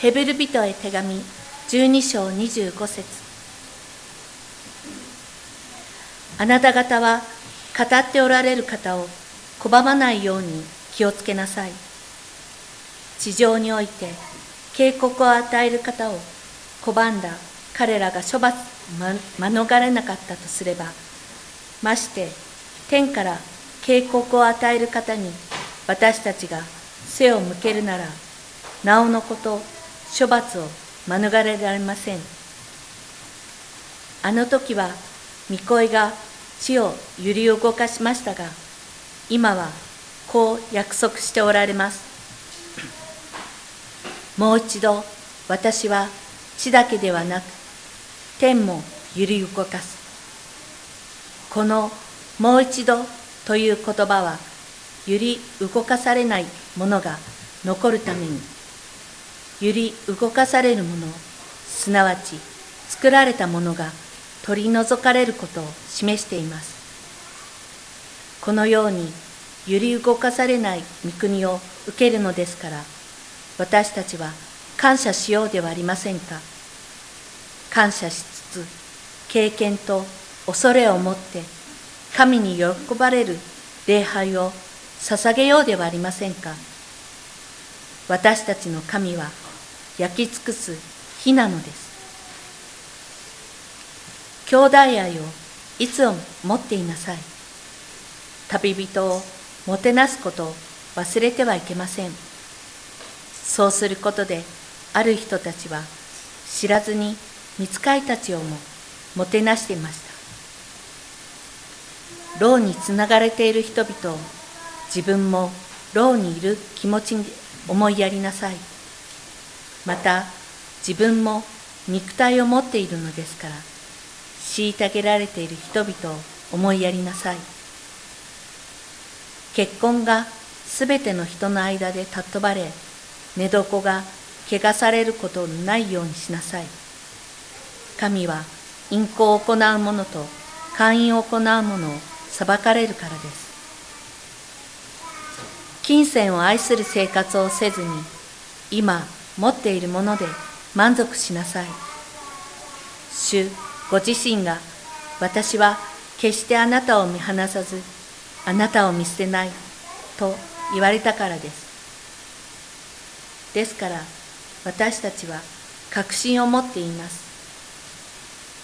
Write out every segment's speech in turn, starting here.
ヘブル人へ手紙12章25節。あなた方は語っておられる方を拒まないように気をつけなさい。地上において警告を与える方を拒んだ彼らが処罰免れなかったとすればまして天から警告を与える方に私たちが背を向けるならなおのこと処罰を免れられません。あの時は御声が地を揺り動かしましたが今はこう約束しておられます。もう一度私は地だけではなく天も揺り動かす。このもう一度という言葉は揺り動かされないものが残るために揺り動かされるものすなわち作られたものが取り除かれることを示しています。このように揺り動かされない御国を受けるのですから私たちは感謝しようではありませんか？感謝しつつ経験と恐れを持って神に喜ばれる礼拝を捧げようではありませんか？私たちの神は焼き尽くす火なのです。兄弟愛をいつも持っていなさい。旅人をもてなすことを忘れてはいけません。そうすることである人たちは知らずに見つかいたちをももてなしていました。牢につながれている人々を自分も牢にいる気持ちに思いやりなさい。また自分も肉体を持っているのですから虐げられている人々を思いやりなさい。結婚がすべての人の間で尊ばれ寝床が汚されることのないようにしなさい。神は淫行を行う者と会員を行う者を裁かれるからです。金銭を愛する生活をせずに今持っているもので満足しなさい。主ご自身が私は決してあなたを見放さずあなたを見捨てないと言われたからです。ですから私たちは確信を持っています。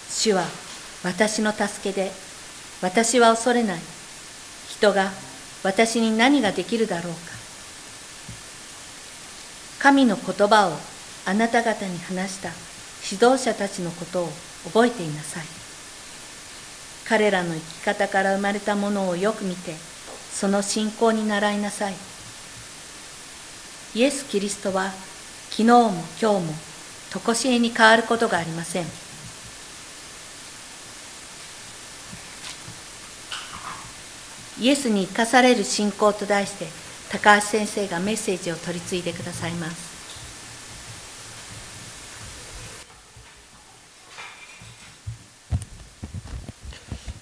主は私の助けで私は恐れない。人が私に何ができるだろうか。神の言葉をあなた方に話した。指導者たちのことを覚えていなさい。彼らの生き方から生まれたものをよく見てその信仰に習いなさい。イエス・キリストは昨日も今日も常しえに変わることがありません。イエスに生かされる信仰と題して高橋先生がメッセージを取り次いでくださいます。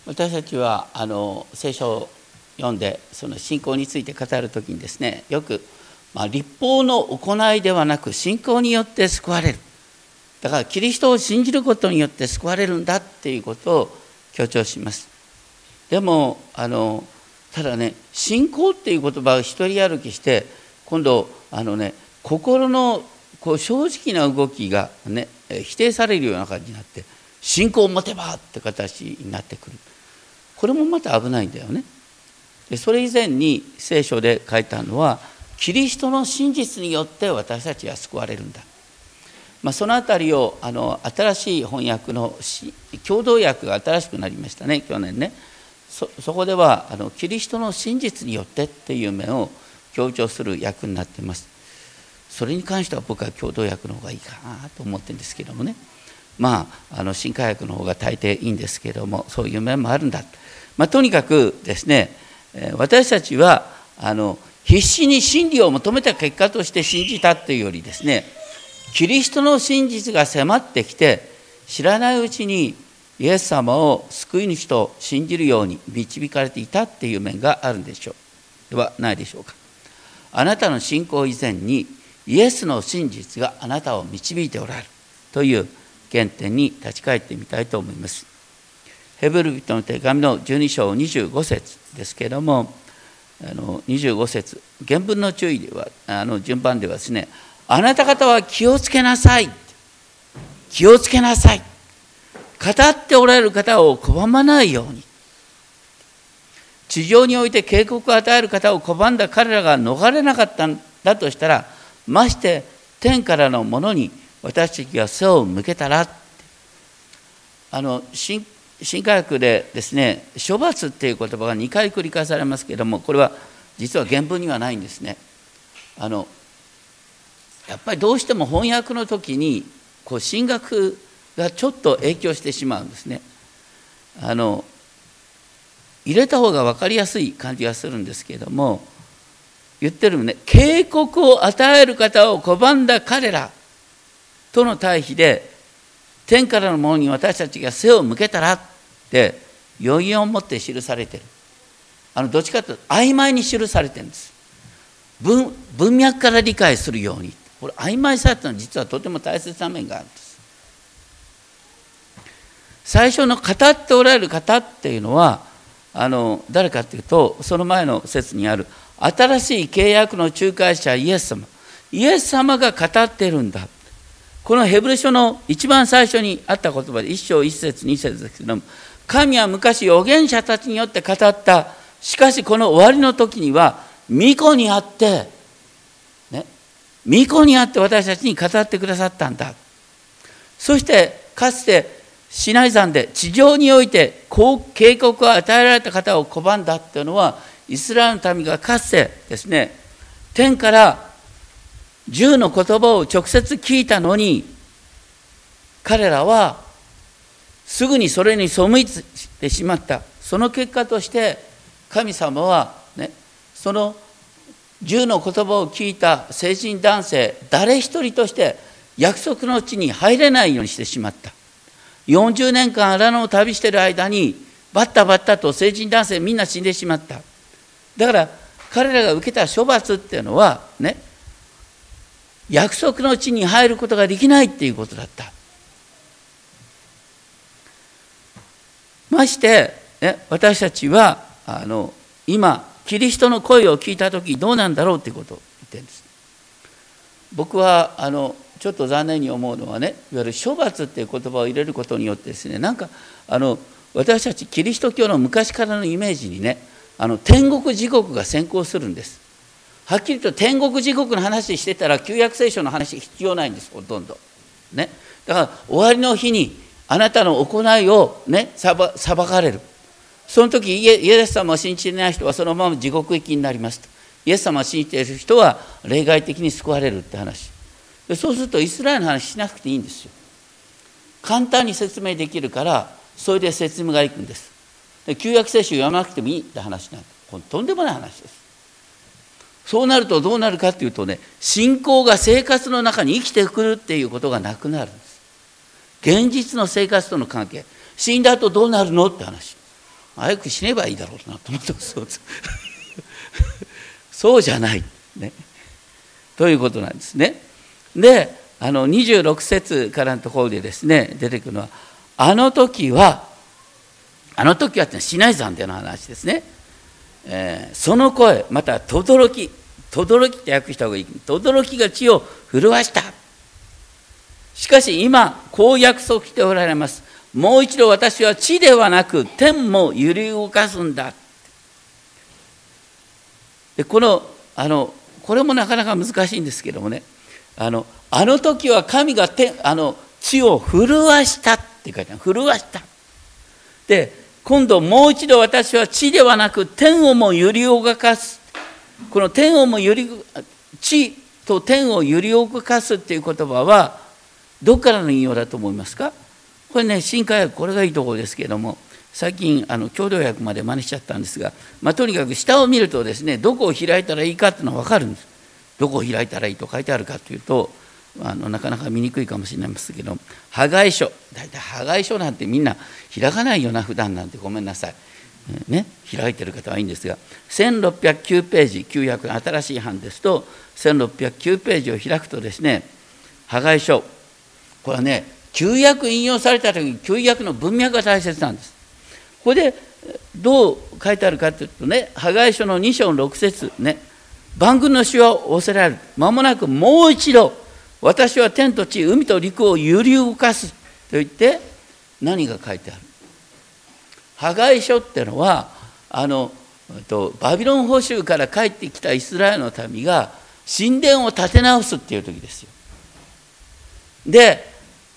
私たちはあの聖書を読んでその信仰について語る時にですねよく、まあ、立法の行いではなく信仰によって救われる。だからキリストを信じることによって救われるんだっていうことを強調します。でもあのただね信仰っていう言葉を一人歩きして今度あのね心のこう正直な動きがね否定されるような感じになって信仰を持てばって形になってくる。これもまた危ないんだよね。でそれ以前に聖書で書いたのはキリストの真実によって私たちは救われるんだ、まあ、その辺りをあの新しい翻訳の共同訳が新しくなりましたね去年ね。そそこではあのキリストの真実によってっていう面を強調する訳になっています。それに関しては僕は共同訳の方がいいかなと思ってるんですけどもね。まああの新科学の方が大抵いいんですけどもそういう面もあるんだ、まあ、とにかくですね私たちはあの必死に真理を求めた結果として信じたというよりですねキリストの真実が迫ってきて知らないうちにイエス様を救い主と信じるように導かれていたっていう面があるんでしょう。ではないでしょうか。あなたの信仰以前にイエスの真実があなたを導いておられるという原点に立ち返ってみたいと思います。ヘブル人の手紙の12章25節ですけれどもあの25節原文の注意ではあの順番ではですねあなた方は気をつけなさい。気をつけなさい。語っておられる方を拒まないように。地上において警告を与える方を拒んだ彼らが逃れなかったんだとしたらまして天からのものに私たちが背を向けたらあの新新科学でですね処罰っていう言葉が2回繰り返されますけれどもこれは実は原文にはないんですね。あのやっぱりどうしても翻訳の時にこう神学がちょっと影響してしまうんですね。あの入れた方が分かりやすい感じがするんですけれども言ってるね警告を与える方を拒んだ彼らとの対比で天からのものに私たちが背を向けたらって余韻を持って記されてる。あのどっちかというと曖昧に記されてるんです。文文脈から理解するように。これ曖昧さっていうのは実はとても大切な面があるんです。最初の語っておられる方っていうのはあの誰かっていうとその前の説にある新しい契約の仲介者イエス様。イエス様が語ってるんだ。このヘブル書の一番最初にあった言葉で一章一節二節ですけども神は昔預言者たちによって語った。しかしこの終わりの時には巫女にあってね巫女にあって私たちに語ってくださったんだ。そしてかつてシナイ山で地上においてこう警告を与えられた方を拒んだっていうのはイスラエルの民がかつてですね天から10の言葉を直接聞いたのに彼らはすぐにそれに背いてしまった。その結果として神様は、ね、その10の言葉を聞いた成人男性誰一人として約束の地に入れないようにしてしまった。40年間荒野を旅している間にバッタバッタと成人男性みんな死んでしまった。だから彼らが受けた処罰っていうのはね約束の地に入ることができないっていうことだった。まして、ね、私たちはあの今キリストの声を聞いた時どうなんだろうっていうことを言ってるんです。僕はあのちょっと残念に思うのはねいわゆる処罰っていう言葉を入れることによってですねなんかあの私たちキリスト教の昔からのイメージにねあの天国地獄が先行するんです。はっきりと天国地獄の話してたら旧約聖書の話必要ないんですほとんど。ね、だから終わりの日にあなたの行いをね裁かれる。その時イエス様を信じていない人はそのまま地獄行きになりますと。イエス様を信じている人は例外的に救われるって話。でそうするとイスラエルの話しなくていいんですよ。簡単に説明できるからそれで説明がいくんです。で旧約聖書読まなくてもいいって話なんでとんでもない話です。そうなるとどうなるかっていうとね信仰が生活の中に生きてくるっていうことがなくなるんです。現実の生活との関係。死んだ後どうなるのって話。早く死ねばいいだろうなと思ってます。そうじゃない、ね、ということなんですね。であの26節からのところでですね出てくるのはあの時はあの時はってシナイ山での話ですね、えー、その声また轟き轟って訳した方がいい。轟きが地を震わした。しかし今こう約束しておられます。もう一度私は地ではなく天も揺り動かすんだ。でこのあのこれもなかなか難しいんですけどもね。あのあの時は神が天あの地を震わしたって書いてある。震わした。で今度もう一度私は地ではなく天をも揺り動かす。この天をも揺り地と天を揺り動かすっていう言葉はどこからの引用だと思いますか？これね新化訳これがいいところですけれども最近あの共同訳まで真似しちゃったんですが、まあ、とにかく下を見るとですねどこを開いたらいいかっていうのは分かるんです。どこを開いたらいいと書いてあるかというとあのなかなか見にくいかもしれないですけど「破壊書」大体破壊書なんてみんな開かないよな普段なんてごめんなさい。ね、開いてる方はいいんですが1609ページ旧約の新しい版ですと1609ページを開くとですね破壊書これはね旧約引用された時に旧約の文脈が大切なんです。ここでどう書いてあるかというとね破壊書の2章6節ね万軍の死は仰せられる間もなくもう一度私は天と地海と陸を揺り動かすと言って何が書いてある？破壊書ってのはあのとバビロン捕囚から帰ってきたイスラエルの民が神殿を建て直すっていう時ですよ。で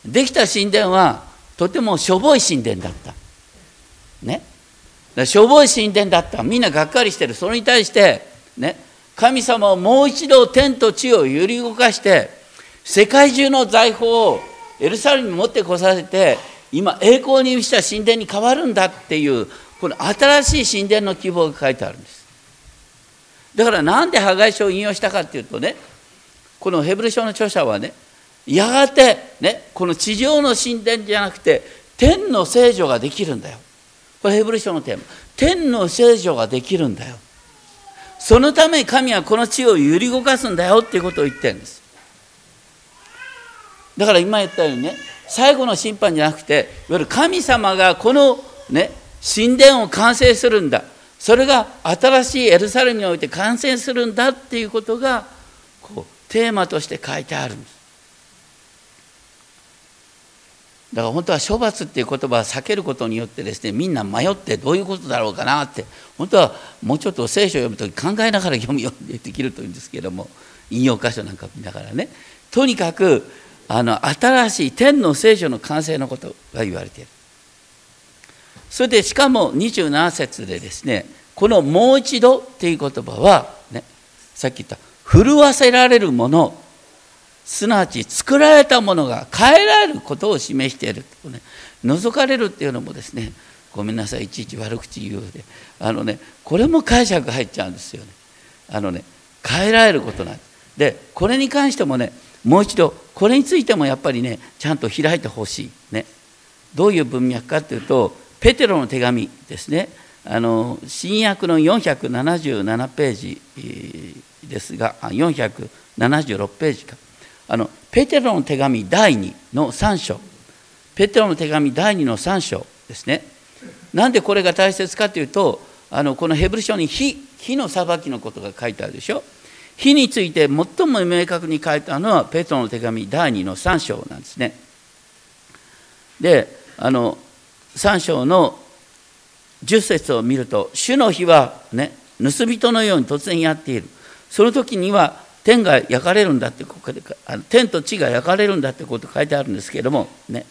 できた神殿はとてもしょぼい神殿だった。ね。しょぼい神殿だった。みんながっかりしてる。それに対して、ね、神様をもう一度天と地を揺り動かして、世界中の財宝をエルサレムに持ってこさせて、今栄光に満ちた神殿に変わるんだっていうこの新しい神殿の希望が書いてあるんです。だからなんで破壊書を引用したかっていうとねこのヘブル書の著者はねやがてねこの地上の神殿じゃなくて天の聖女ができるんだよ。これヘブル書のテーマ。天の聖女ができるんだよ。そのため神はこの地を揺り動かすんだよっていうことを言ってるんです。だから今言ったようにね最後の審判じゃなくていわゆる神様がこのね神殿を完成するんだ。それが新しいエルサレムにおいて完成するんだっていうことがこうテーマとして書いてあるんです。だから本当は処罰っていう言葉を避けることによってですねみんな迷ってどういうことだろうかなって本当はもうちょっと聖書を読むとき考えながら読むようにできるというんですけども引用箇所なんか見ながらねとにかくあの新しい天の聖書の完成のことが言われている。それでしかも27節でですねこの「もう一度」っていう言葉は、ね、さっき言った「震わせられるもの」すなわち作られたものが変えられることを示しているね覗かれるっていうのもですねごめんなさいいちいち悪口言うようであのねこれも解釈入っちゃうんですよね。あのね変えられることなんですでこれに関してもねもう一度これについてもやっぱりねちゃんと開いてほしい。ね。どういう文脈かというとペテロの手紙ですね。あの新約の477ページですが476ページか。あのペテロの手紙第2の3章。ペテロの手紙第2の3章ですね。なんでこれが大切かというとあのこのヘブル書に火火の裁きのことが書いてあるでしょ。火について最も明確に書いたのはペトロの手紙第2の3章なんですね。であの3章の10節を見ると「主の日はね盗人のように突然やっている」その時には天が焼かれるんだってここであの天と地が焼かれるんだってこと書いてあるんですけれどもね。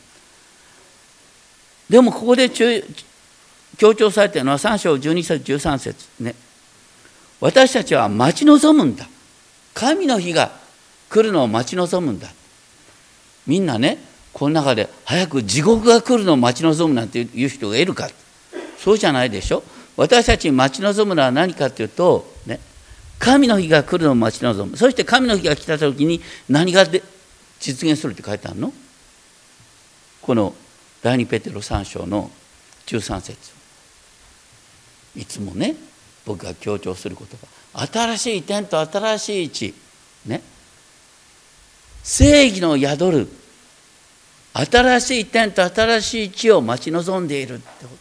でもここで強調されているのは3章12節13節ね。私たちは待ち望むんだ。神の日が来るのを待ち望むんだ。みんなねこの中で早く地獄が来るのを待ち望むなんていう人がいるか。そうじゃないでしょ。私たち待ち望むのは何かというと、神の日が来るのを待ち望む。そして神の日が来た時に何がで実現するって書いてあるの？この第二ペテロ3章の13節。いつもね僕が強調する言葉。新しい天と新しい地。ね。正義の宿る。新しい天と新しい地を待ち望んでいるってこと。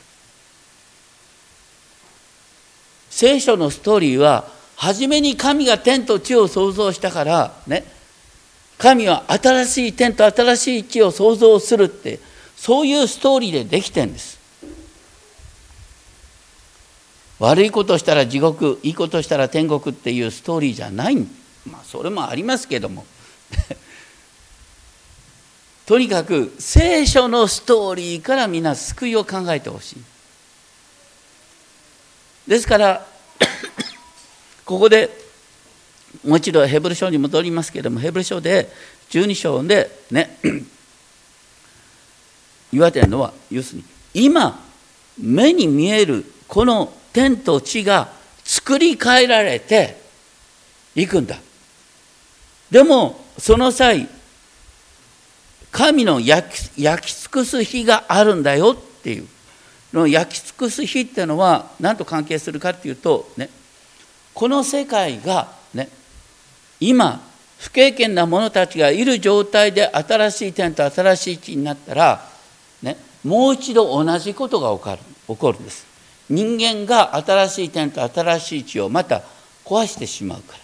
聖書のストーリーは初めに神が天と地を創造したからね。神は新しい天と新しい地を創造するってそういうストーリーでできてんです。悪いことしたら地獄いいことしたら天国っていうストーリーじゃない。まあそれもありますけども。とにかく聖書のストーリーからみんな救いを考えてほしい。ですからここでもう一度ヘブル書に戻りますけれどもヘブル書で12章でね 言われてるのは要するに今目に見えるこの天と地が作り変えられていくんだ。でもその際神の焼き焼き尽くす日があるんだよっていう。の焼き尽くす日っていうのは何と関係するかっていうとねこの世界がね今不経験な者たちがいる状態で新しい点と新しい地になったら、ね、もう一度同じことが起こる起こるんです。人間が新しい点と新しい地をまた壊してしまうか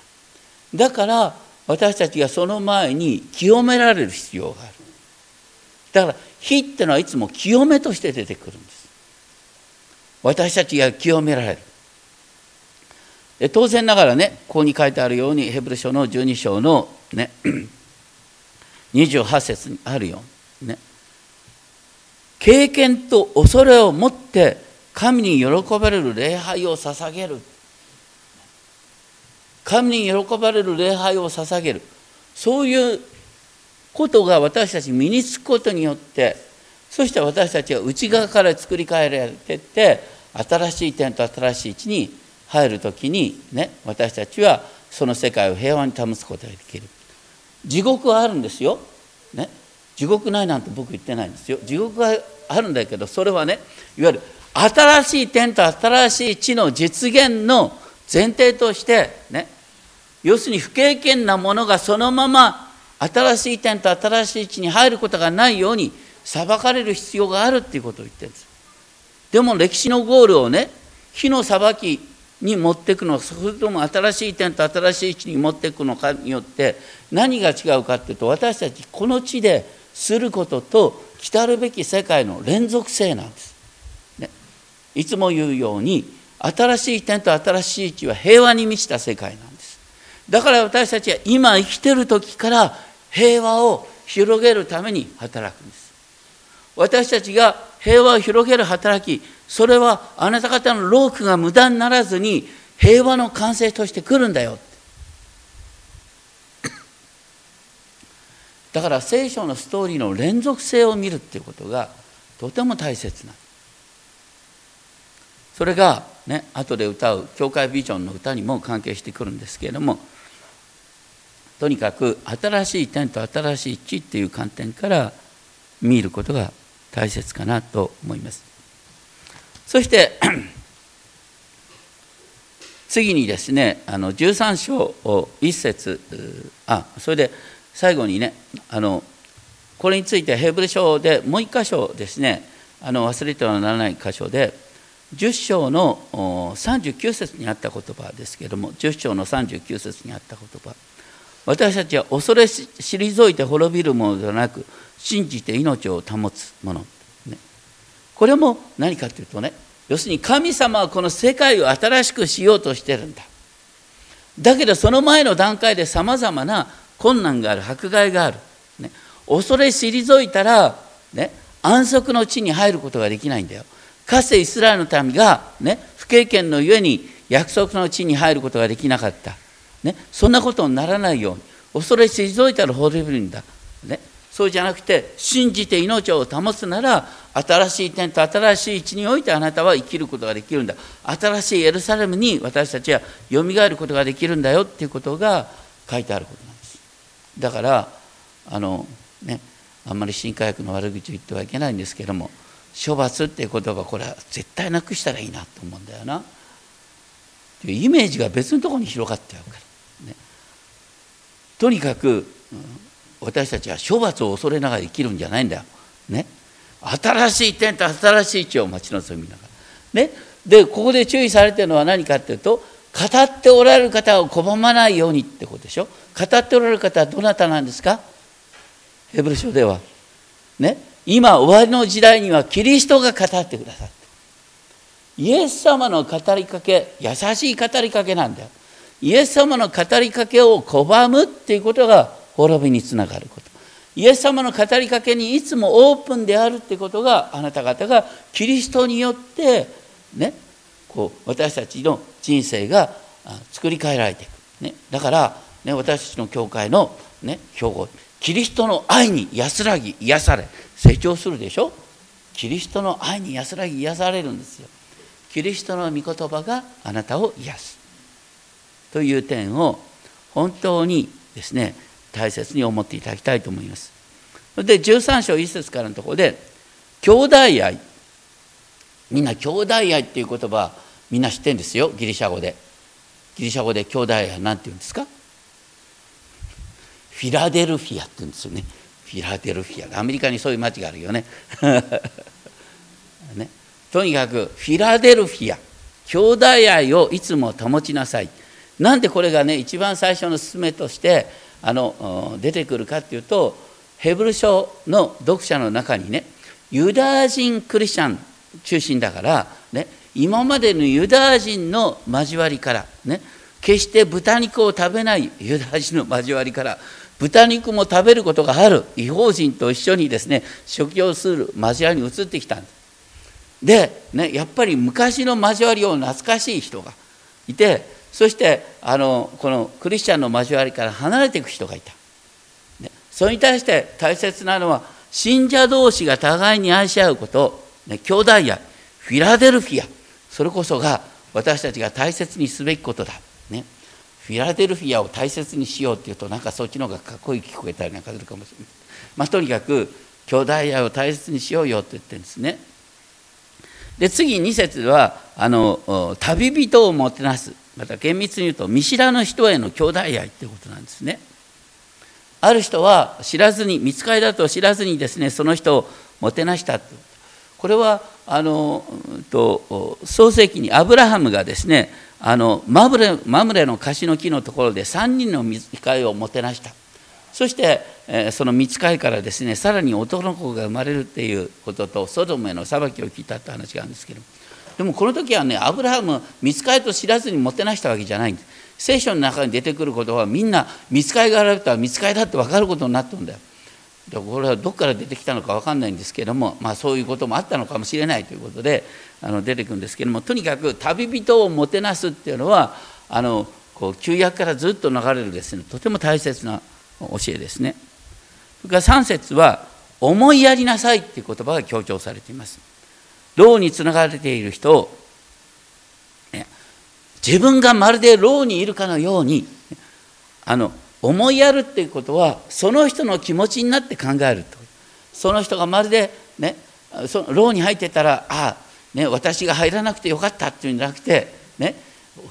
ら。だから私たちがその前に清められる必要がある。だから火ってのはいつも清めとして出てくるんです。私たちが清められる。当然ながらねここに書いてあるようにヘブル書の12章のね 28節にあるよ。ね。経験と恐れを持って神に喜ばれる礼拝を捧げる。神に喜ばれる礼拝を捧げる。そういうことが私たち身につくことによってそして私たちは内側から作り変えられていって新しい点と新しい地に入る時にね私たちはその世界を平和に保つことができる。地獄はあるんですよ、ね、地獄ないなんて僕言ってないんですよ。地獄はあるんだけどそれはねいわゆる新しい点と新しい地の実現の前提としてね。要するに不経験なものがそのまま新しい点と新しい地に入ることがないように裁かれる必要があるっていうことを言ってるんです。でも歴史のゴールをね火の裁きに持っていくのかそれとも新しい点と新しい地に持っていくのかによって何が違うかっていうと私たちこの地ですることと来るべき世界の連続性なんです。ね、いつも言うように新しい点と新しい地は平和に満ちた世界なんです。だから私たちは今生きてる時から平和を広げるために働くんです。私たちが平和を広げる働きそれはあなた方の労苦が無駄にならずに平和の完成として来るんだよ だから聖書のストーリーの連続性を見るっていうことがとても大切なそれがね後で歌う教会ビジョンの歌にも関係してくるんですけれどもとにかく新しい点と新しい地っていう観点から見ることが大切かなと思います。そして 次にですねあの13章を1節あそれで最後にねあのこれについてヘブル書でもう一箇所ですねあの忘れてはならない箇所で10章の39節にあった言葉ですけれども10章の39節にあった言葉。私たちは恐れ退いて滅びるものではなく信じて命を保つもの、これも何かというとね要するに神様はこの世界を新しくしようとしてるんだ。だけどその前の段階でさまざまな困難がある迫害がある、ね、恐れ退いたら、ね、安息の地に入ることができないんだよ。かつてイスラエルの民が、ね、不経験のゆえに約束の地に入ることができなかった、ね、そんなことにならないように恐れ退いたら滅びるんだ、ね、そうじゃなくて信じて命を保つなら新しい点と新しい地においてあなたは生きることができるんだ。新しいエルサレムに私たちはよみがえることができるんだよっていうことが書いてあることなんです。だからあのねあんまり新科学の悪口を言ってはいけないんですけども処罰っていう言葉これは絶対なくしたらいいなと思うんだよな。いうイメージが別のところに広がってゃうから、ね、とにかく、私たちは処罰を恐れながら生きるんじゃないんだよ。ね、新しい天と新しい地を待ち望みながら。ね、でここで注意されてるのは何かっていうと語っておられる方を拒まないようにってことでしょ。語っておられる方はどなたなんですか？ヘブル書では。ね、今終わりの時代にはキリストが語ってくださって。イエス様の語りかけ優しい語りかけなんだよ。イエス様の語りかけを拒むっていうことが滅びにつながること。イエス様の語りかけにいつもオープンであるってことがあなた方がキリストによってねこう私たちの人生が作り変えられていく、ね、だから、ね、私たちの教会の、ね、標語キリストの愛に安らぎ癒され成長するでしょ？キリストの愛に安らぎ癒されるんですよ。キリストの御言葉があなたを癒す。という点を本当にですね大切に思っていただきたいと思います。で13章1節からのところで兄弟愛。みんな兄弟愛っていう言葉みんな知ってるんですよギリシャ語で。ギリシャ語で兄弟愛何て言うんですか？フィラデルフィアって言うんですよね。フィラデルフィア。アメリカにそういう町があるよね。ね。とにかくフィラデルフィア。兄弟愛をいつも保ちなさい。なんでこれがね一番最初の勧めとしてあの出てくるかっていうとヘブル書の読者の中にねユダヤ人クリスチャン中心だから、ね、今までのユダヤ人の交わりから、ね、決して豚肉を食べないユダヤ人の交わりから豚肉も食べることがある違法人と一緒にですね食事をする交わりに移ってきたんですで、ね、やっぱり昔の交わりを懐かしい人がいてそしてあのこのクリスチャンの交わりから離れていく人がいた、ね、それに対して大切なのは信者同士が互いに愛し合うこと、ね、兄弟やフィラデルフィア。それこそが私たちが大切にすべきことだ、ね、フィラデルフィアを大切にしようっていうとなんかそっちの方がかっこいい聞こえたりなんかするかもしれない、まあ、とにかく兄弟愛を大切にしようよって言ってるんですね。で次2節はあの旅人をもてなす。また厳密に言うと見知らぬ人への兄弟愛っていうことなんですね。ある人は知らずに見つかりだと知らずにですねその人をもてなしたこれはあのと創世記にアブラハムがですねあのマムレマムレの樫の木のところで3人の見つかりをもてなした。そして、えー、その見つかりからですねさらに男の子が生まれるっていうこととソドムへの裁きを聞いたって話があるんですけどでもこの時はねアブラハム見つかりと知らずにもてなしたわけじゃないんです聖書の中に出てくることはみんな見つかりがあるとは見つかりだって分かることになってるんだよこれはどこから出てきたのか分かんないんですけども、まあ、そういうこともあったのかもしれないということであの出てくるんですけどもとにかく旅人をもてなすっていうのはあのこう旧約からずっと流れるですねとても大切な教えですね。それから3節は「思いやりなさい」っていう言葉が強調されています。牢につながれている人を、自分がまるで牢にいるかのようにあの思いやるっていうことはその人の気持ちになって考えると。その人がまるでねその牢に入ってたらああ、ね、私が入らなくてよかったっていうんじゃなくてね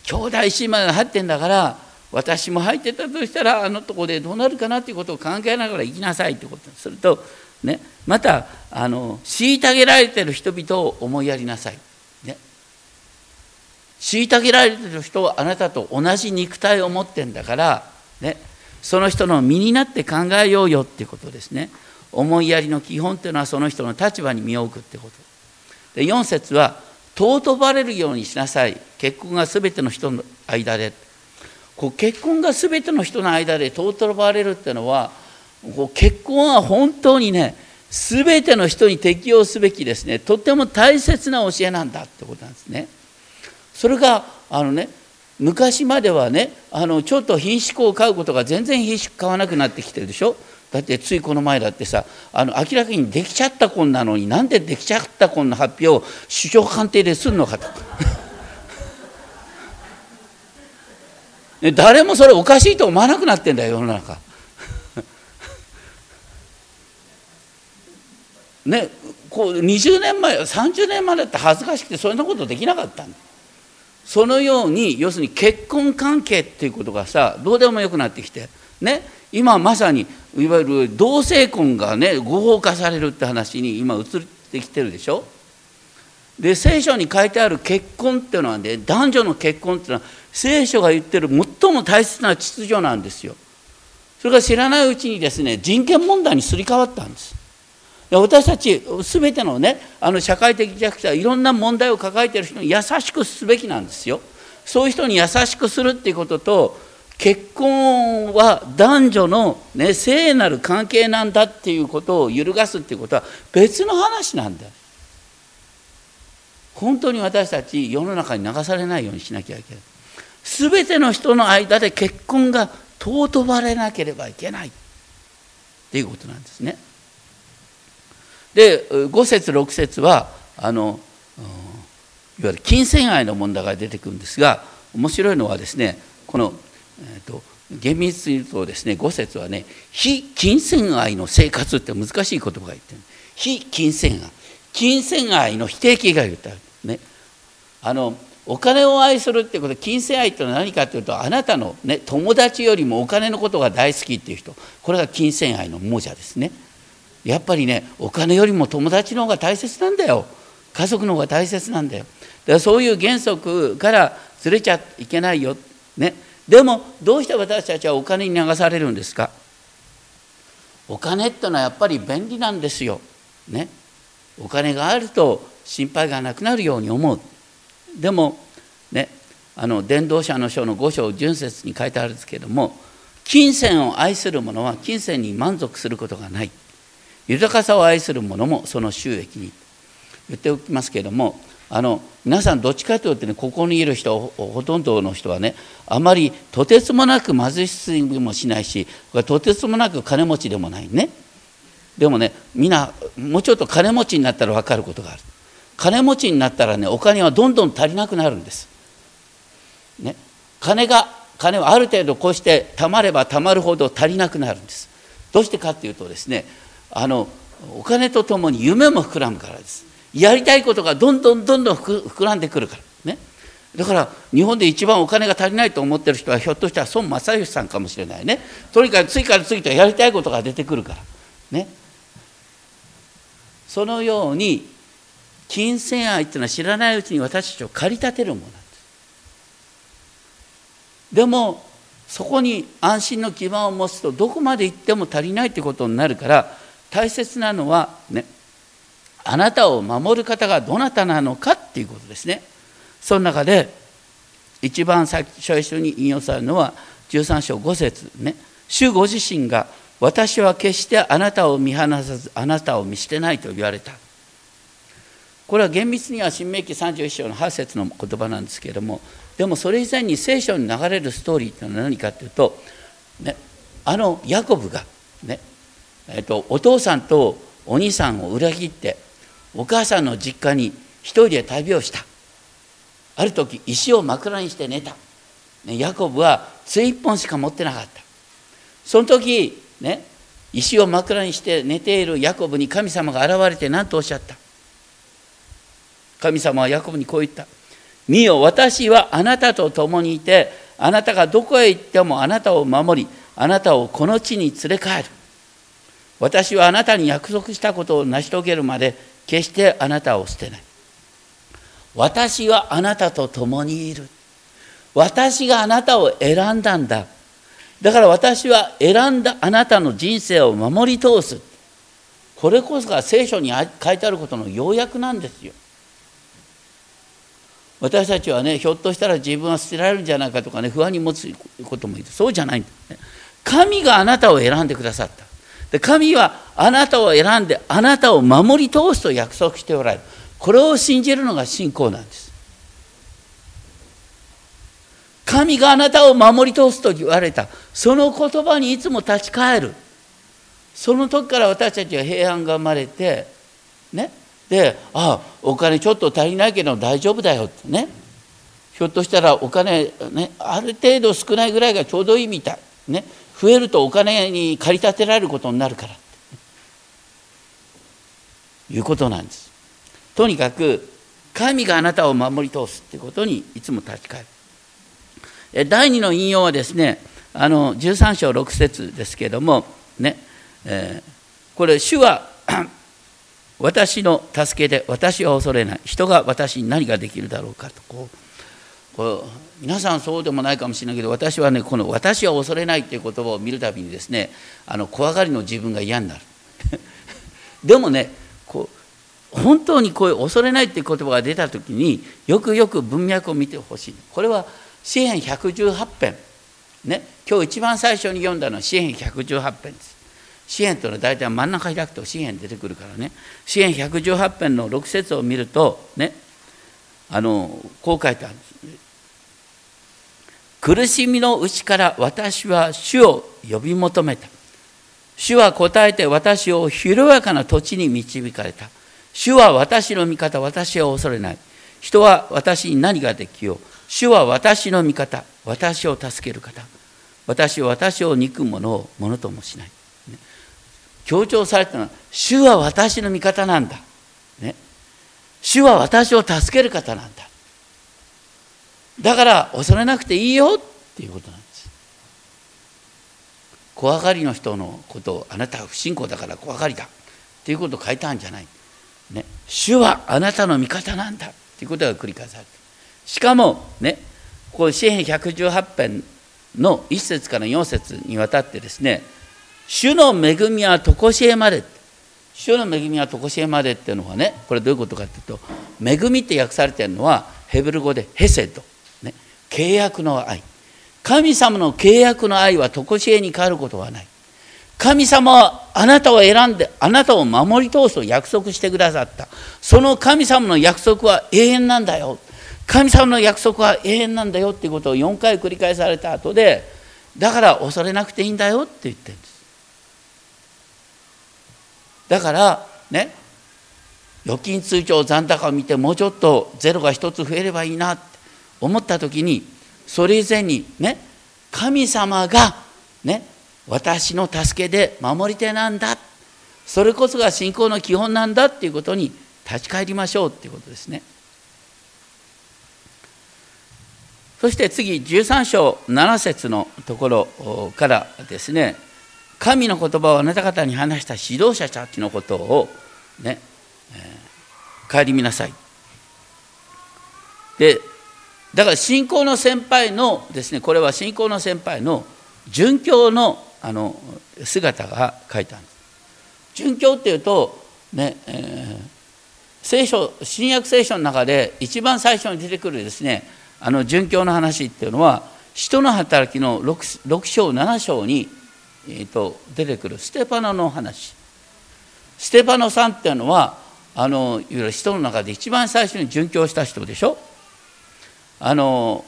兄弟姉妹が入ってんだから私も入ってたとしたらあのとこでどうなるかなっていうことを考えながら生きなさいってことにすると、ね、またあの虐げられてる人々を思いやりなさい。ね、虐げられてる人はあなたと同じ肉体を持ってんだから、ね、その人の身になって考えようよっていうことですね。思いやりの基本っていうのはその人の立場に身を置くってこと。で4節は尊ばれるようにしなさい結婚が全ての人の間でこう結婚が全ての人の間で尊ばれるっていうのはこう結婚は本当にね全ての人に適用すべきですねとても大切な教えなんだってことなんですね。それがあのね昔まではねあのちょっと品種を買うことが全然品種買わなくなってきてるでしょだってついこの前だってさあの明らかにできちゃった婚なのになんでできちゃった婚の発表を首相官邸でするのかと。誰もそれおかしいと思わなくなってんだよ世の中。ねこう20年前30年前だって恥ずかしくてそんなことできなかったんだそのように要するに結婚関係っていうことがさどうでもよくなってきてね今まさにいわゆる同性婚がね合法化されるって話に今移ってきてるでしょ。で聖書に書いてある結婚っていうのはね男女の結婚っていうのは聖書が言ってる最も大切な秩序なんですよ。それが知らないうちにですね人権問題にすり替わったんです。私たち全てのねあの社会的弱者いろんな問題を抱えている人に優しくすべきなんですよ。そういう人に優しくするっていうことと結婚は男女の、ね、聖なる関係なんだっていうことを揺るがすっていうことは別の話なんだよ。本当に私たち世の中に流されないようにしなきゃいけない。全ての人の間で結婚が尊ばれなければいけない。っていうことなんですね。で5節6節はあのいわゆる金銭愛の問題が出てくるんですが面白いのはですねこの、えーと、厳密に言うとですね5節はね非金銭愛の生活って難しい言葉が言ってる。非金銭愛。金銭愛の否定形が言ってあね。あのお金を愛するってこと金銭愛ってのは何かというとあなたの、ね、友達よりもお金のことが大好きっていう人。これが金銭愛の亡者ですね。やっぱりねお金よりも友達の方が大切なんだよ。家族の方が大切なんだよ。だからそういう原則からずれちゃいけないよ、ね、でもどうして私たちはお金に流されるんですか？お金ってのはやっぱり便利なんですよ。ね、お金があると心配がなくなるように思う。でもね。あの伝道者の書の五章純節に書いてあるんですけども金銭を愛する者は金銭に満足することがない。豊かさを愛する者もその収益に。言っておきますけれどもあの皆さんどっちかというとねここにいる人ほとんどの人はねあまりとてつもなく貧しすぎもしないしとてつもなく金持ちでもないね。でもねみんなもうちょっと金持ちになったら分かることがある。金持ちになったらねお金はどんどん足りなくなるんです、ね、金が金はある程度こうして貯まれば貯まるほど足りなくなるんです。どうしてかっていうとですねあのお金とともに夢も膨らむからです。やりたいことがどんどんどんどん膨らんでくるからね。だから日本で一番お金が足りないと思ってる人はひょっとしたら孫正義さんかもしれないね。とにかく次から次とやりたいことが出てくるからね。そのように金銭愛っていうのは知らないうちに私たちを駆り立てるものなんです。でもそこに安心の基盤を持つとどこまで行っても足りないってことになるから大切なのはねあなたを守る方がどなたなのかっていうことですね。その中で一番最初に引用されるのは13章5節ね。主ご自身が私は決してあなたを見放さずあなたを見捨てないと言われた。これは厳密には新明記31章の8節の言葉なんですけれどもでもそれ以前に聖書に流れるストーリーというのは何かというと、ね、あのヤコブがね、えっと、お父さんとお兄さんを裏切ってお母さんの実家に一人で旅をした。ある時石を枕にして寝た、ね、ヤコブは杖一本しか持ってなかった。その時ね石を枕にして寝ているヤコブに神様が現れて何とおっしゃった。神様はヤコブにこう言った「見よ私はあなたと共にいてあなたがどこへ行ってもあなたを守りあなたをこの地に連れ帰る。私はあなたに約束したことを成し遂げるまで決してあなたを捨てない。私はあなたと共にいる。私があなたを選んだんだ。だから私は選んだあなたの人生を守り通す。これこそが聖書に書いてあることの要約なんですよ。私たちはねひょっとしたら自分は捨てられるんじゃないかとかね不安に持つこともいる。そうじゃないんだ、神があなたを選んでくださった。で神はあなたを選んであなたを守り通すと約束しておられる。これを信じるのが信仰なんです。神があなたを守り通すと言われた。その言葉にいつも立ち返る。その時から私たちは平安が生まれてね。でああお金ちょっと足りないけど大丈夫だよってね。ひょっとしたらお金ねある程度少ないぐらいがちょうどいいみたい。ね。増えるとお金に駆り立てられることになるから。ということなんです。とにかく神があなたを守り通すってことにいつも立ち返る。第2の引用はですねあの13章6節ですけどもね、えー、これ主は 私の助けで私は恐れない。人が私に何ができるだろうかとこうこう皆さんそうでもないかもしれないけど私はねこの「私は恐れない」っていう言葉を見るたびにですねあの怖がりの自分が嫌になる。でもねこう本当にこういう恐れないっていう言葉が出た時によくよく文脈を見てほしい。これは詩篇118編。ね今日一番最初に読んだのは詩篇118編です。詩篇というのは大体真ん中開くと詩篇出てくるからね。詩篇118編の6節を見るとねあのこう書いてあるんです。苦しみのうちから私は主を呼び求めた。主は答えて私を広やかな土地に導かれた。主は私の味方、私は恐れない。人は私に何ができよう。主は私の味方、私を助ける方。私は私を憎む者をものともしない。強調されたのは、主は私の味方なんだ。ね、主は私を助ける方なんだだから恐れなくていいよっていうことなんです。怖がりの人のことをあなたは不信仰だから怖がりだっていうことを書いたんじゃない、ね、主はあなたの味方なんだっていうことが繰り返されて。しかもねこう詩篇118編の1節から4節にわたってですね主の恵みは常しえまで主の恵みは常しえまでっていうのはねこれどういうことかっていうと恵みって訳されてるのはヘブル語でヘセド、契約の愛。神様の契約の愛は常しえに変わることはない。神様はあなたを選んであなたを守り通すと約束してくださった。その神様の約束は永遠なんだよ。神様の約束は永遠なんだよっていうことを4回繰り返された後でだから恐れなくていいんだよって言ってるんです。だからね預金通帳残高を見てもうちょっとゼロが1つ増えればいいなって。思った時にそれ以前にね神様がね私の助けで守り手なんだそれこそが信仰の基本なんだっていうことに立ち返りましょうっていうことですね。そして次13章7節のところからですね神の言葉をあなた方に話した指導者たちのことをね、えー、顧みなさい。でだから信仰の先輩のですねこれは信仰の先輩の殉教のあの姿が書いてある。殉教っていうとね、えー、聖書新約聖書の中で一番最初に出てくるですねあの殉教の話っていうのは人の働きの 6, 6章7章に、えーと、出てくる。ステパノの話。ステパノさんっていうのはあのいわゆる人の中で一番最初に殉教した人でしょ？あの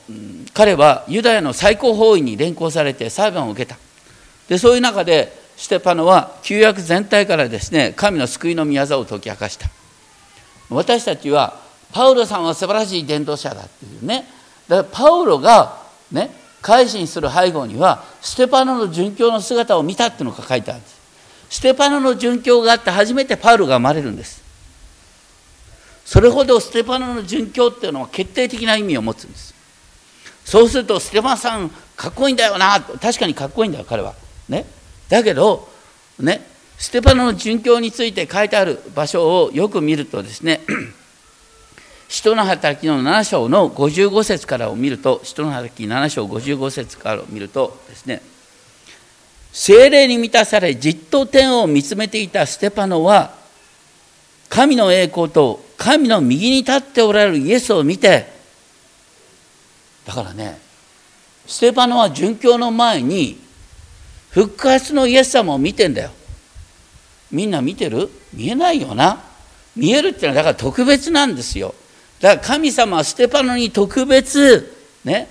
彼はユダヤの最高法院に連行されて裁判を受けた。でそういう中でステパノは旧約全体からですね神の救いの御業を解き明かした。私たちはパウロさんは素晴らしい伝道者だっていうね。だからパウロがね改心する背後にはステパノの殉教の姿を見たっていうのが書いてあるんです。ステパノの殉教があって初めてパウロが生まれるんです。それほどステパノの殉教っていうのは決定的な意味を持つんです。そうするとステパノさんかっこいいんだよな。確かにかっこいいんだよ彼は。ね。だけどね。ステパノの殉教について書いてある場所をよく見るとですね 使徒の働きの7章の55節からを見ると使徒の働き7章55節からを見るとですね精霊に満たされじっと天を見つめていたステパノは神の栄光と神の右に立っておられるイエスを見てだからねステパノは殉教の前に復活のイエス様を見てんだよ。みんな見てる？見えないよな。見えるっていうのはだから特別なんですよ。だから神様はステパノに特別ね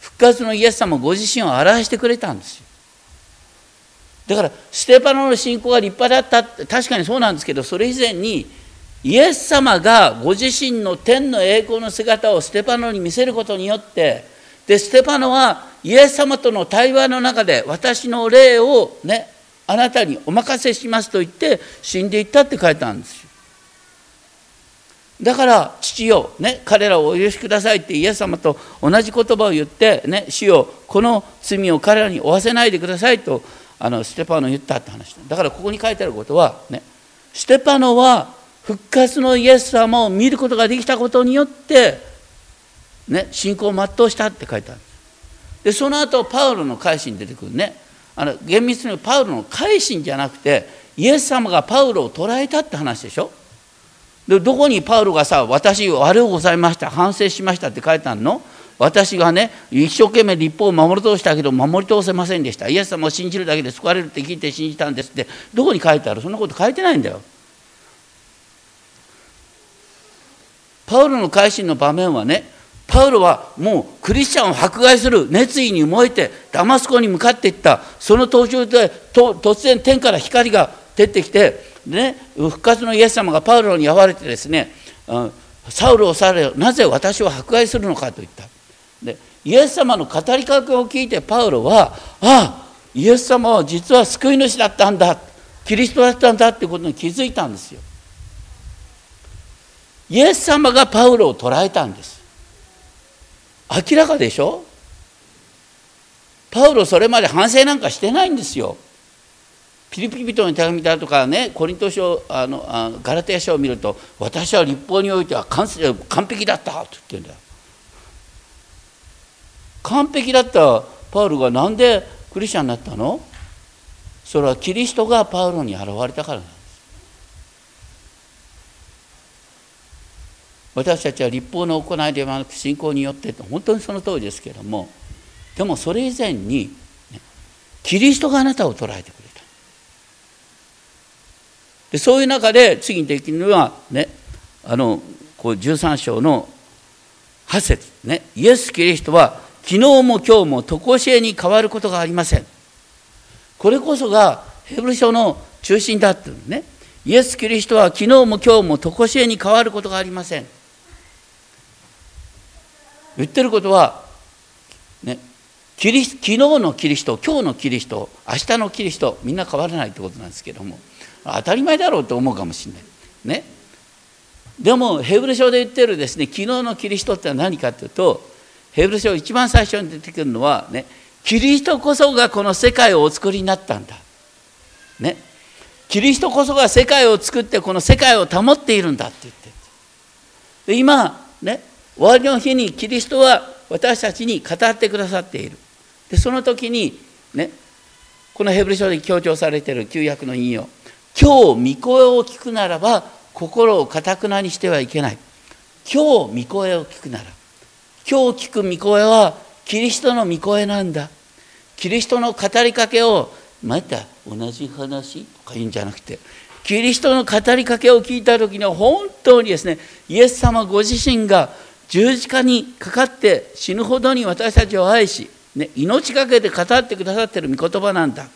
復活のイエス様ご自身を表してくれたんですよ。だからステパノの信仰が立派だったって確かにそうなんですけどそれ以前にイエス様がご自身の天の栄光の姿をステパノに見せることによってでステパノはイエス様との対話の中で私の霊をねあなたにお任せしますと言って死んでいったって書いてあるんですよ。だから父よ、ね、彼らをお許しくださいってイエス様と同じ言葉を言って、ね、主よこの罪を彼らに負わせないでくださいとあのステパノ言ったって話だからここに書いてあることは、ね、ステパノは復活のイエス様を見ることができたことによって、ね、信仰を全うしたって書いてある。でその後パウロの改心出てくるね。あの厳密にパウロの改心じゃなくてイエス様がパウロを捕らえたって話でしょ。でどこにパウロがさ私悪うございました反省しましたって書いてあるの？私がね一生懸命立法を守り通したけど守り通せませんでした。イエス様を信じるだけで救われるって聞いて信じたんですって。どこに書いてある？そんなこと書いてないんだよ。パウロの改心の場面はねパウロはもうクリスチャンを迫害する熱意に燃えてダマスコに向かっていったその途中で突然天から光が照ってきてね、復活のイエス様がパウロに会われてですね、サウルをされなぜ私を迫害するのかと言った。でイエス様の語りかけを聞いてパウロはああイエス様は実は救い主だったんだキリストだったんだってことに気づいたんですよ。イエス様がパウロを捕らえたんです。明らかでしょ？パウロそれまで反省なんかしてないんですよ。ピリピリ人の手紙だとかねコリント書あのあガラテヤ書を見ると私は立法においては完完璧だったって言ってるんだよ。完璧だったパウロが何でクリスチャンになったの？それはキリストがパウロに現れたからなんです私たちは立法の行いではなく信仰によって本当にその通りですけれどもでもそれ以前に、ね、キリストがあなたを捉えてくれた。でそういう中で次にできるのはねあのこう13章の8節ねイエス・キリストは昨日も今日も常しえに変わることがありません。これこそがヘブル書の中心だっていうね。イエス・キリストは昨日も今日も常しえに変わることがありません。言ってることは、ね、キリ昨日のキリスト今日のキリスト明日のキリストみんな変わらないってことなんですけども当たり前だろうと思うかもしれない。ね、でもヘブル書で言ってるですね昨日のキリストって何かっていうとヘブル書一番最初に出てくるのはね？キリストこそがこの世界をお作りになったんだ。ね、キリストこそが世界を作ってこの世界を保っているんだって言ってで今ね？終わりの日にキリストは私たちに語ってくださっている。でその時にねこのヘブル書で強調されている旧約の引用。今日御声を聞くならば心をかたくなにしてはいけない。今日御声を聞くなら。今日聞く御声はキリストの御声なんだ。キリストの語りかけをまた同じ話とか言うんじゃなくてキリストの語りかけを聞いた時には本当にですねイエス様ご自身が十字架にかかって死ぬほどに私たちを愛し、ね、命がけて語ってくださってる御言葉なんだ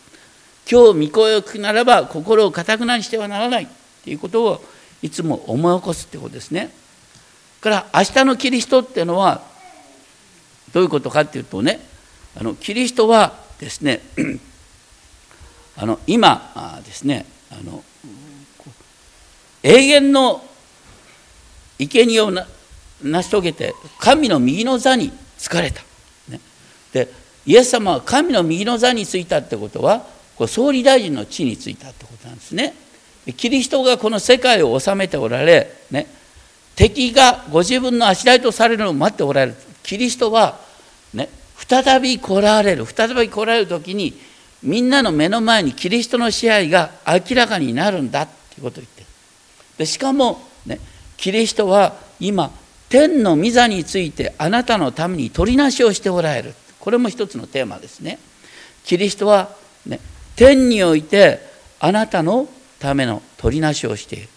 今日御声を聞くならば心をかたくなにしてはならないということをいつも思い起こすってことですね。から明日のキリストっていうのはどういうことかっていうとねあのキリストはですね あの今ですねあの永遠の生贄をな成し遂げて神の右の座に疲れた。ね、でイエス様は神の右の座についたってことはこれ総理大臣の地についたってことなんですね。キリストがこの世界を治めておられ、ね、敵がご自分の足台とされるのを待っておられる。キリストは、ね、再び来られる。再び来られる時にみんなの目の前にキリストの支配が明らかになるんだっていうことを言ってる。でしかも、ね、キリストは今天の御座についてあなたのために取りなしをしておられる。これも一つのテーマですね。キリストは、ね、天においてあなたのための取りなしをしている。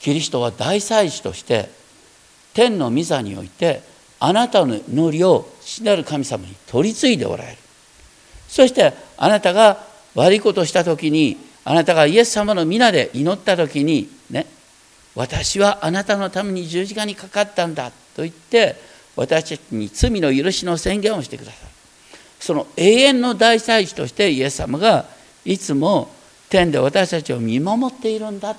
キリストは大祭司として天の御座においてあなたの祈りを死なる神様に取り継いでおられる。そしてあなたが悪いことをした時にあなたがイエス様の皆で祈った時にね私はあなたのために十字架にかかったんだと言って私たちに罪の許しの宣言をしてくださる。その永遠の大祭司としてイエス様がいつも天で私たちを見守っているんだっ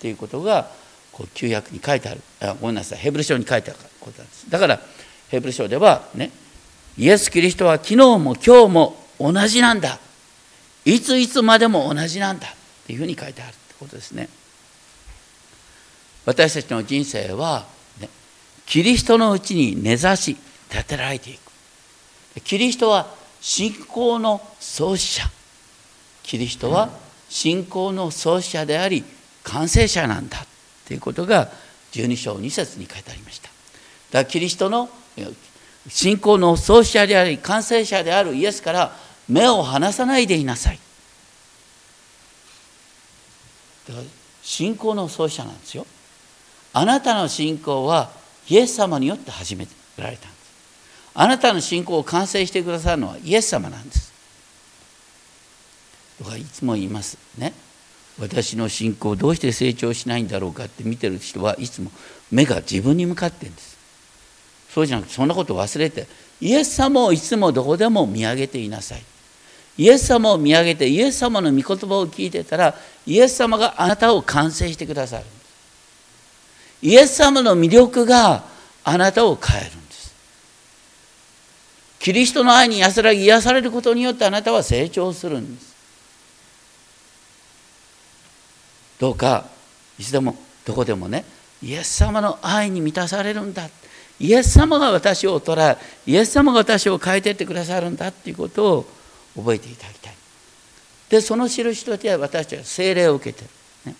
ていうことがこう旧約に書いてある。あごめんなさい。ヘブル書に書いてあることなんですだからヘブル書ではねイエス・キリストは昨日も今日も同じなんだ。いついつまでも同じなんだっていうふうに書いてあるってことですね。私たちの人生は、ね、キリストのうちに根ざし立てられていく。キリストは信仰の創始者。キリストは信仰の創始者であり完成者なんだということが12章2節に書いてありました。だからキリストの信仰の創始者であり完成者であるイエスから目を離さないでいなさい。信仰の創始者なんですよ。あなたの信仰はイエス様によって始められたんです。あなたの信仰を完成してくださるのはイエス様なんです。僕はいつも言いますね。私の信仰どうして成長しないんだろうかって見てる人はいつも目が自分に向かってるんです。そうじゃなくてそんなこと忘れてイエス様をいつもどこでも見上げていなさい。イエス様を見上げてイエス様の御言葉を聞いてたらイエス様があなたを完成してくださる。イエス様の魅力があなたを変えるんです。キリストの愛に安らぎ癒されることによってあなたは成長するんです。どうかいつでもどこでもねイエス様の愛に満たされるんだ。イエス様が私を捉えイエス様が私を変えていってくださるんだっていうことを覚えていただきたい。でその印として私たちは精霊を受けてる、ね、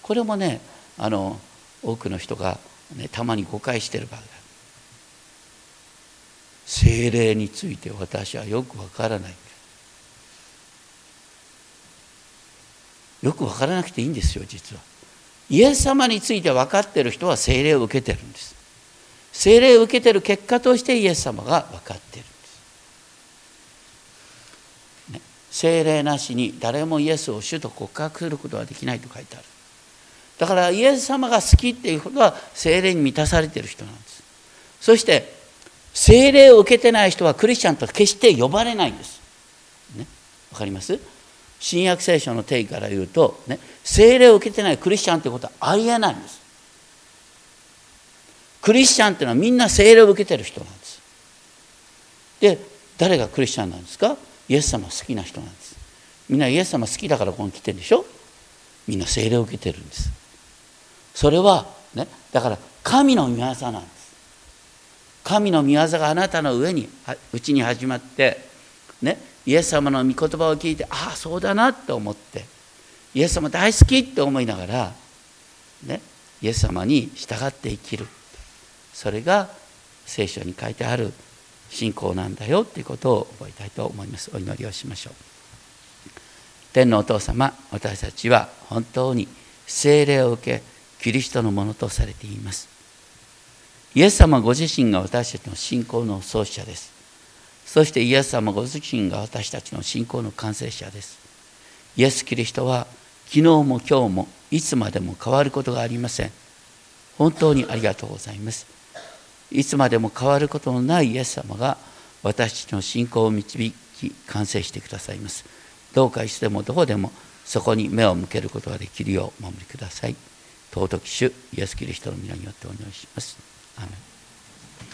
これもねあの多くの人が、ね、たまに誤解してる場合がある。精霊について私はよくわからない。よくわからなくていいんですよ実は。イエス様について分かってる人は精霊を受けてるんです。精霊を受けてる結果としてイエス様が分かってるんです、ね、精霊なしに誰もイエスを主と告白することはできないと書いてある。だからイエス様が好きっていうことは精霊に満たされてる人なんですそして精霊を受けてない人はクリスチャンと決して呼ばれないんです。ね、わかります？新約聖書の定義から言うと、ね、聖霊を受けてないクリスチャンということはありえないんです。クリスチャンっていうのはみんな聖霊を受けてる人なんです。で、誰がクリスチャンなんですか？イエス様好きな人なんです。みんなイエス様好きだからここに来てるでしょ？みんな聖霊を受けてるんです。それは、ね、だから神の御業なんです。神の御業があなたの上に、うちに始まって、ね、イエス様の御言葉を聞いてああそうだなと思ってイエス様大好きって思いながら、ね、イエス様に従って生きる。それが聖書に書いてある信仰なんだよということを覚えたいと思います。お祈りをしましょう。天のお父様私たちは本当に聖霊を受けキリストのものとされていますイエス様ご自身が私たちの信仰の創始者ですそしてイエス様ご自身が私たちの信仰の完成者です。イエス・キリストは昨日も今日もいつまでも変わることがありません。本当にありがとうございます。いつまでも変わることのないイエス様が私たちの信仰を導き完成してくださいます。どうかいつでもどこでもそこに目を向けることができるようお守りください。尊き主イエス・キリストの皆によってお願いします。アメン